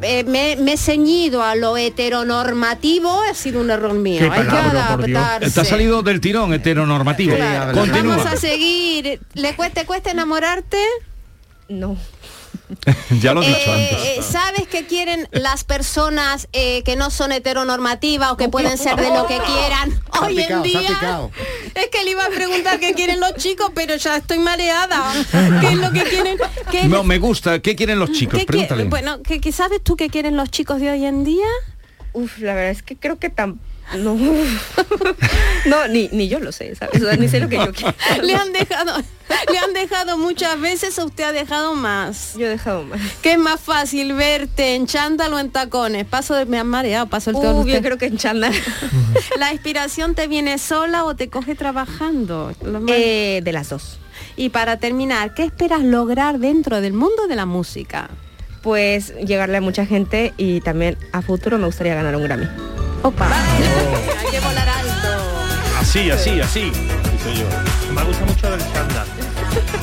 eh, me, me he ceñido a lo heteronormativo, ha sido un error mío. Qué Hay que palabra, adaptarse. Te ha salido del tirón heteronormativo. Claro. Continúa. Vamos a seguir. ¿Le cuesta, cuesta enamorarte? No. ya lo he dicho Eh, antes. eh, ¿Sabes qué quieren las personas eh, que no son heteronormativas o que pueden ser de lo que quieran hoy picado, en día? Es que le iba a preguntar qué quieren los chicos, pero ya estoy mareada. ¿Qué es lo que quieren? ¿Qué- No, me gusta. ¿Qué quieren los chicos? qué qui- Pregúntale. bueno, ¿qué, qué sabes tú qué quieren los chicos de hoy en día? Uf, la verdad es que creo que tan... No, no ni, ni yo lo sé, ¿sabes? O sea, ni sé lo que yo quiero. Le han dejado, le han dejado muchas veces o usted ha dejado más. Yo he dejado más. ¿Qué es más fácil verte en chándal o en tacones? Paso de me han mareado, paso el todo. Uf, yo creo que en chándal. ¿La inspiración te viene sola o te coge trabajando? Eh, de las dos. Y para terminar, ¿qué esperas lograr dentro del mundo de la música? Pues llegarle a mucha gente y también a futuro me gustaría ganar un Grammy. Opa. Hay que volar alto. Así, así, así. Soy yo. Me gusta mucho el chándal.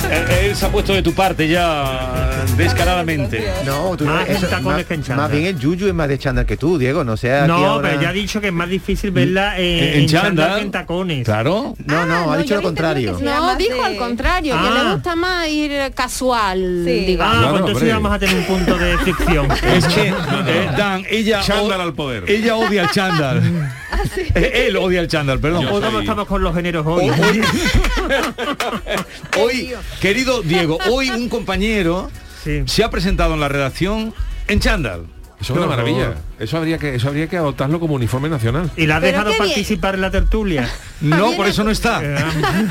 Él, él se ha puesto de tu parte ya descaradamente. No, tú no Más eso- más, que más bien el Yuyu es más de chándal que tú, Diego, no sea No, ahora- pero ya ha dicho que es más difícil verla en, En en chándal chándal. que en tacones. Claro. No, no, ha dicho lo contrario. No, dijo al contrario, que Ah. le gusta más ir casual, Sí. digamos. Ah, Claro, pues entonces vamos a tener un punto de fricción. Es que, eh, Dan, ella... Chándal o- al poder. Ella odia el chándal. Eh, Él odia el chándal, perdón. Hoy estamos con los géneros hoy. Hoy, hoy, querido Diego, hoy un compañero Sí. se ha presentado en la redacción en chándal. Eso es una maravilla. Eso habría que eso habría que adoptarlo como uniforme nacional. ¿Y la Pero dejado participar en la tertulia? No, por eso no está.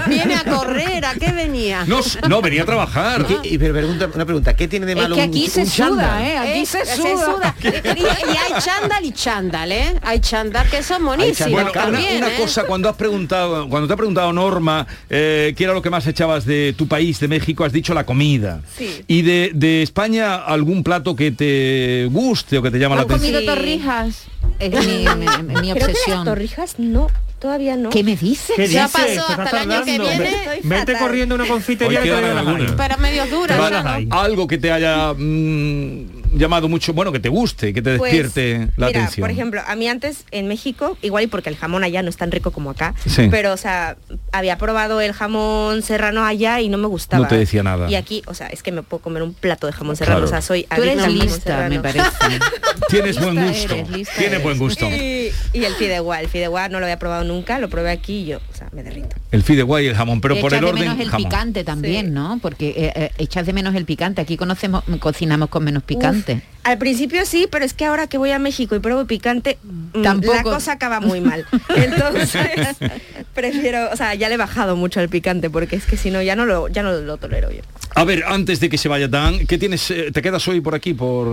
Viene a correr, ¿a qué venía? No, no venía a trabajar. ¿Qué- y pero pregunta, una pregunta, ¿qué tiene de Es malo que un- aquí se un chándal? suda, ¿eh? Aquí Eh, se suda. Y, y hay chándal y chándal, ¿eh? Hay chándal que son monísimos Bueno, una, también, una ¿eh? cosa, cuando has preguntado, cuando te ha preguntado Norma, eh, ¿qué era lo que más echabas de tu país, de México? Has dicho la comida. Sí. Y de, de España, algún plato que te guste o que te llama la ¿Has atención. Torrijas? Es mi, mi- mi Creo que las obsesión. torrijas no, todavía no. ¿Qué me dices? ¿Qué Ya dices? pasó, ¿Te estás hasta el año que tardando? viene. Vete fatal. corriendo a una confitería que queda te en las hay. alguna. Pero medio dura. Te ya las no. Algo que te haya mm, llamado mucho, bueno, que te guste, que te Pues, despierte la mira, atención. por ejemplo, a mí antes en México, igual y porque el jamón allá no es tan rico como acá, Sí. pero o sea, había probado el jamón serrano allá y no me gustaba. No te decía nada. Y aquí, o sea, es que me puedo comer un plato de jamón serrano, Claro. o sea, soy Tú eres lista, me parece. Tienes buen gusto. eres, Tienes eres. buen gusto. Y, y el fideuá, el fideuá no lo había probado nunca, lo probé aquí y yo, o sea, me derrito. El fideuá y el jamón, pero por Echas el de orden menos el jamón. picante también, Sí. ¿no? Porque eh, eh, echas de menos el picante. Aquí conocemos, cocinamos con menos picante. Al principio sí, pero es que ahora que voy a México y pruebo picante, mm, Tampoco. la cosa acaba muy mal. Entonces, prefiero, o sea, ya le he bajado mucho el picante porque es que si no ya no lo ya no lo tolero yo. A ver, antes de que se vaya Dan, ¿qué tienes? eh, ¿Te quedas hoy por aquí, por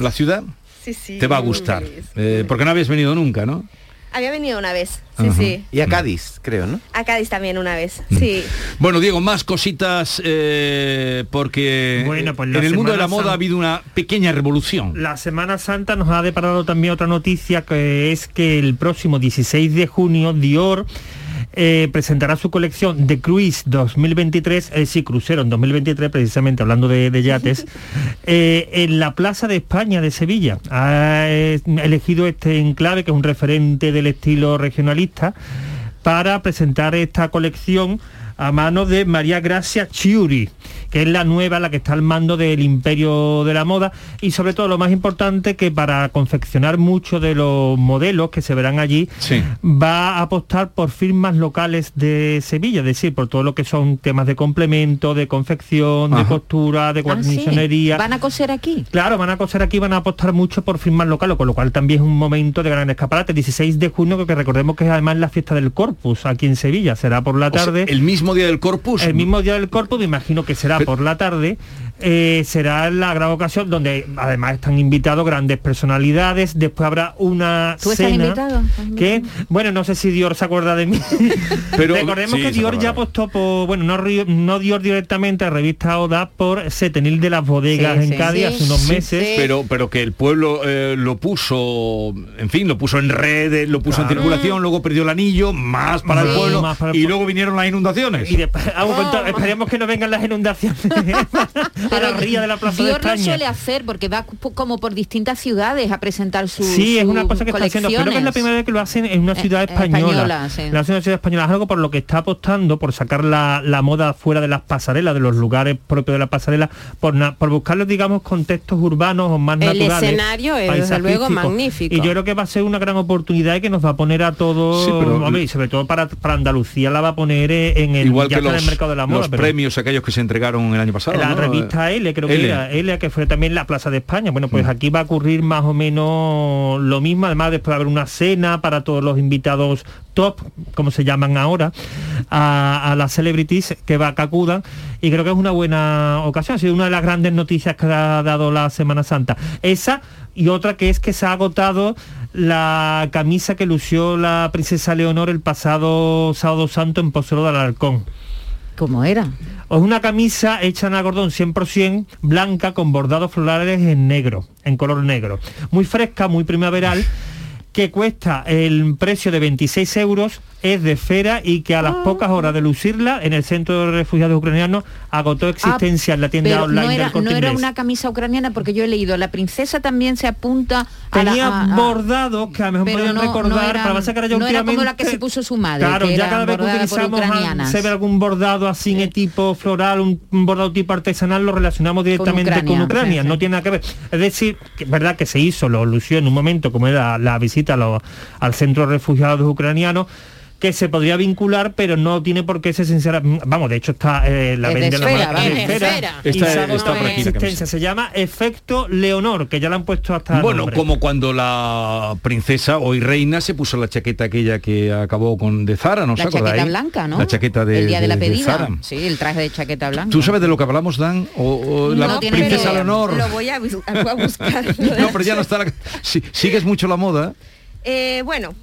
la ciudad? Sí, sí. Te va a gustar. Eh, porque no habías venido nunca, ¿no? Había venido una vez, sí, Ajá. sí. Y a Cádiz, creo, ¿no? A Cádiz también una vez, Mm. sí. Bueno, Diego, más cositas eh, porque Bueno, pues en el mundo de la moda San- ha habido una pequeña revolución. La Semana Santa nos ha deparado también otra noticia que es que el próximo 16 de junio Dior eh, presentará su colección de Cruise 2023, eh, sí, crucero en 2023, precisamente hablando de, de yates, eh, en la Plaza de España de Sevilla. Ha eh, elegido este enclave, que es un referente del estilo regionalista, para presentar esta colección a mano de María Gracia Chiuri, que es la nueva, la que está al mando del imperio de la moda y sobre todo lo más importante que para confeccionar muchos de los modelos que se verán allí Sí. va a apostar por firmas locales de Sevilla, es decir, por todo lo que son temas de complemento, de confección, de costura, de Ah, sí. guarnicionería. ¿Van a coser aquí? Claro, van a coser aquí, van a apostar mucho por firmas locales, con lo cual también es un momento de gran escaparate. 16 de junio, que recordemos que es además la fiesta del Corpus aquí en Sevilla, será por la O sea, tarde. el mismo día del Corpus. El mismo día del Corpus, me imagino que será por la tarde, eh, será la gran ocasión donde además están invitados grandes personalidades, después habrá una ¿Tú estás cena invitado? ¿Estás que, bueno, no sé si Dior se acuerda de mí, Pero- recordemos sí, que Dior ya apostó por, bueno, no, no Dior directamente, la revista Oda, por Setenil de las bodegas Sí, en sí. Cádiz Sí, hace unos sí, meses. sí. pero pero que el pueblo eh, lo puso en fin lo puso en redes lo puso en circulación luego perdió el anillo más para el pueblo Más para el y pueblo. luego vinieron las inundaciones Y ah, pues, esperemos que no vengan las inundaciones a la ría de la Plaza de Dior lo España. suele hacer porque va como por distintas ciudades a presentar su Sí, es una cosa que está haciendo. Creo que es la primera vez que lo hacen en una Eh, ciudad eh, española. española, sí. Una ciudad española. Es algo por lo que está apostando por sacar la, la moda fuera de las pasarelas, de los lugares propios de la pasarela, por, na- por buscar los, digamos, contextos urbanos o más El naturales. escenario es, desde luego, magnífico. Y yo creo que va a ser una gran oportunidad y que nos va a poner a todos, Sí, pero- sobre todo para, para Andalucía la va a poner eh, en el, igual ya que en los, el mercado de la moda. los pero- premios aquellos que se entregaron el año pasado la ¿no? revista L, creo que L. era, L, que fue también la Plaza de España. Bueno, Mm. pues aquí va a ocurrir más o menos lo mismo, además después va a haber una cena para todos los invitados top, como se llaman ahora, a, a las celebrities que va que acudan y creo que es una buena ocasión, ha sido una de las grandes noticias que ha dado la Semana Santa. Esa y otra que es que se ha agotado la camisa que lució la princesa Leonor el pasado sábado santo en Pozuelo de Alarcón. ¿Cómo era? Es una camisa hecha en algodón 100% blanca con bordados florales en negro, en color negro. Muy fresca, muy primaveral, que cuesta el precio de 26 euros es de esfera y que a las pocas horas de lucirla en el centro de refugiados ucranianos agotó existencia en la tienda Ah, online no era, del Corte no era una camisa ucraniana porque yo he leído, la princesa también se apunta a Tenía la, a- a- bordados que a lo mejor podían no- recordar, no para ahora ya no era como la que se puso su madre, Claro, que ya cada vez que utilizamos a- se ve algún bordado así en tipo floral, un, un bordado tipo artesanal, lo relacionamos directamente con Ucrania, Ucrania, sí, sí. no tiene nada que ver. Es decir, que verdad que se hizo, lo lució en un momento como era la visita al centro de refugiados ucranianos que se podría vincular, pero no tiene por qué ser sincera. Vamos, de hecho está eh, la Es de vende la esfera, marca vamos. de Es de esfera, esfera. y Está- se ha está agotado por aquí la existencia. Se llama Efecto Leonor, que ya la han puesto hasta Bueno, nombre. como cuando la princesa, hoy reina, se puso la chaqueta aquella que acabó con de Zara, ¿no la os chaqueta blanca, ¿no? La chaqueta de, el día de, la de- de pedida. Zara. Sí, el traje de chaqueta blanca. ¿Tú sabes de lo que hablamos, Dan? ¿O, o la No tiene princesa. Leonor? Lo voy a, a buscar. No, pero ya no está la... si- ¿Sigues mucho la moda? Eh, bueno,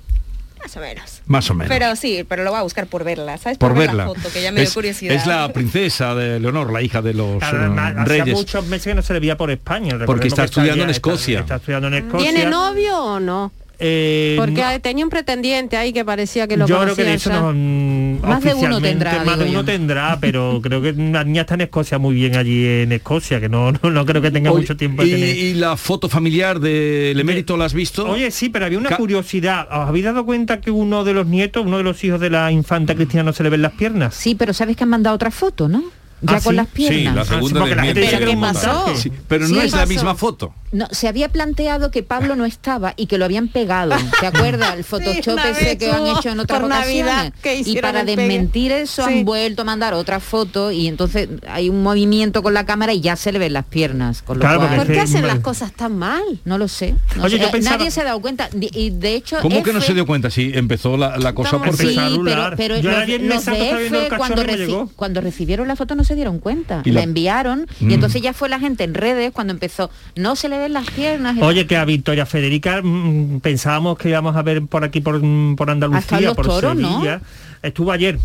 más o menos. Más o menos. Pero sí, pero lo voy a buscar por verla, ¿sabes? por ver verla. la foto, que ya me dio es, curiosidad. es la princesa de Leonor, la hija de los hacía reyes. muchos meses que no se le veía por España. Porque está estudiando está-. Está, estudiando en Escocia. ¿Tiene novio o no? Eh, Porque no- tenía un pretendiente ahí que parecía que lo yo creo que de eso no mm, Más de uno oficialmente, tendrá, más de uno yo. tendrá pero creo que la niña está en Escocia muy bien allí en Escocia que no no, no creo que tenga Oye, mucho tiempo de y, tener y la foto familiar del emérito la has visto? Oye, sí, pero había una Ca- curiosidad. ¿Os habéis dado cuenta que uno de los nietos, uno de los hijos de la infanta Cristina no se le ven las piernas? Sí, pero sabes que han mandado otra foto, ¿no? Ya ¿Ah, con sí? las piernas. Sí, la Ah, sí, la ¿Pero qué pasó? no es la misma foto. No, se había planteado que Pablo no estaba y que lo habían pegado. ¿Te acuerdas? El Photoshop ese que han hecho en otras ocasiones. y para pegue. desmentir eso Sí. han vuelto a mandar otra foto y entonces hay un movimiento con la cámara y ya se le ven las piernas. Con lo Claro, cual- porque ¿Por qué hacen las cosas tan mal? No lo sé. no Oye, sé. yo pensaba- Nadie se ha dado cuenta. Y de hecho, ¿Cómo que no se dio cuenta? Sí, empezó la, la cosa por... Sí, a pero, anular. pero Yo los, los de F, reci- cuando recibieron la foto no se dieron cuenta. Y la, la- enviaron Mm. y entonces ya fue la gente en redes cuando empezó, no se le ven las piernas. Oye, que a Victoria Federica mm, pensábamos que íbamos a ver por aquí, por, mm, por Andalucía, por toros, ¿no? Sevilla. Estuvo ayer,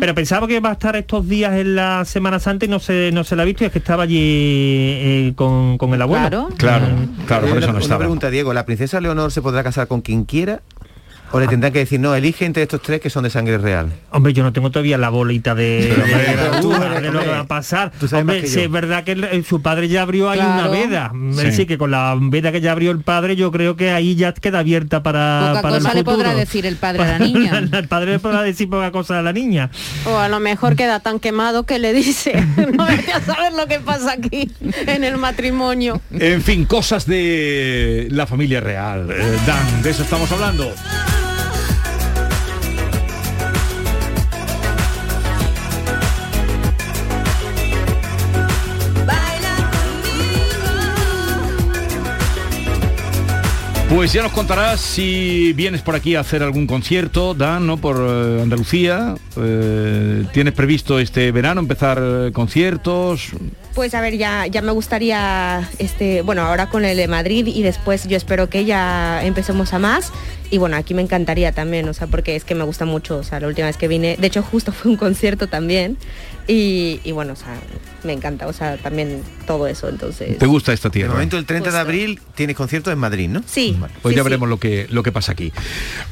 pero pensaba que va a estar estos días en la Semana Santa y no se, no se la ha visto y es que estaba allí eh, con, con el abuelo. Claro. Claro, claro, por Una- eso no una estaba. pregunta, Diego, ¿la princesa Leonor se podrá casar con quien quiera? ¿O le tendrán que decir, no, elige entre estos tres que son de sangre real? Hombre, yo no tengo todavía la bolita de, de, pero tú gratúa, eres- de lo que va a pasar. tú sabes Hombre, yo. es verdad que el- el- su padre ya abrió ahí Claro. una veda. Es Sí. que con la veda que ya abrió el padre, yo creo que ahí ya queda abierta para, Poca para el cosa le podrá decir el padre a la niña. el padre le podrá decir poca cosa a la niña. O a lo mejor queda tan quemado que le dice, no vete a saber lo que pasa aquí en el matrimonio. En fin, cosas de la familia real. Eh, Dan, de eso estamos hablando. Pues ya nos contarás si vienes por aquí a hacer algún concierto, Dan, ¿no? Por eh, Andalucía. Eh, ¿Tienes previsto este verano empezar eh, conciertos? Pues a ver, ya, ya me gustaría, este, bueno, ahora con el de Madrid y después yo espero que ya empecemos a más. Y bueno, aquí me encantaría también, o sea, porque es que me gusta mucho, o sea, la última vez que vine, de hecho justo fue un concierto también. Y, y bueno, o sea, me encanta, o sea, también todo eso, entonces... ¿Te gusta esta De tierra? momento, el 30 de abril tienes conciertos en Madrid, ¿no? Sí. Pues sí, ya sí. veremos lo que, lo que pasa aquí.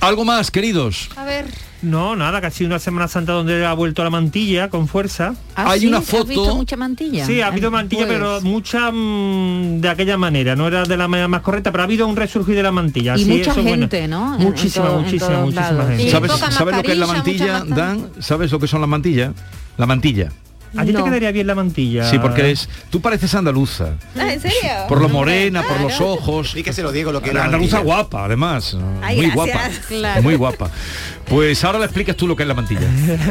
¿Algo más, queridos? A ver, No, nada, casi una Semana Santa donde ha vuelto la mantilla con fuerza. ¿Ah, Hay sí? una ¿Has visto foto- mucha mantilla? Sí, ha habido mantilla, pues. pero mucha mm, de aquella manera, no era de la manera más correcta, pero ha habido un resurgir de la mantilla. Y sí, mucha eso bueno. gente, ¿no? En- en Muchísima, todo- muchísima, muchísima gente. ¿Sabes, ¿sabes lo que es la mantilla, Dan? ¿Sabes lo que son las mantillas? La mantilla. A ti te quedaría bien la mantilla. Sí, porque eres, tú pareces andaluza. Ah, ¿En serio? Por lo morena, por los ojos. Y que se lo digo lo que es La la andaluza mantilla. guapa, además. Ay, muy gracias. guapa. Claro. Muy guapa. Pues ahora le explicas tú lo que es la mantilla.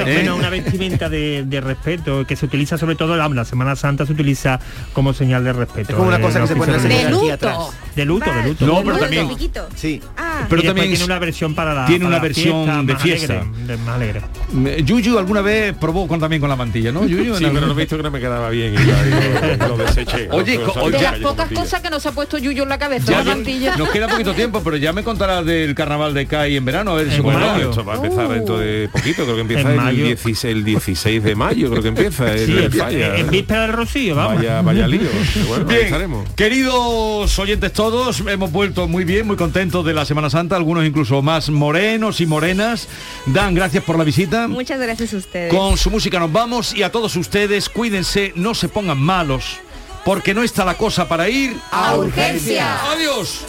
¿eh? Bueno, una vestimenta de, de respeto que se utiliza sobre todo en la Semana Santa se utiliza como señal de respeto. Es como una eh, cosa que se la oficial. de luto. de luto, de luto. No, pero también-. Sí. Ah, Pero Y después también tiene una versión para la tiene para una la versión fiesta de más fiesta. alegre, de- más alegre. Me- Yuyu alguna vez probó con, también con la mantilla, ¿no? Yuyu, Sí, pero no he visto que no me quedaba bien y ya, lo, lo deseché. Oye, Lo- lo De las pocas cosas que nos ha puesto Yuyo en la cabeza, Ya la mantilla. nos queda poquito tiempo, pero ya me contarás del carnaval de CAI en verano, a ver si Bueno, mayo. esto va a empezar dentro de poquito, creo que empieza el mayo. 16, el 16 de mayo, creo que empieza el, Sí, el en, falla. en víspera del Rocío, vamos. Vaya, vaya lío. Pero Bueno, ahí Bien, estaremos. queridos oyentes todos, hemos vuelto muy bien, muy contentos de la Semana Santa, algunos incluso más morenos y morenas. Dan, gracias por la visita. Muchas gracias a ustedes. Con su música nos vamos y a todos ustedes, cuídense, no se pongan malos, porque no está la cosa para ir A urgencia. Adiós.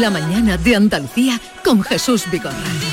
la mañana de Andalucía con Jesús Vigorra.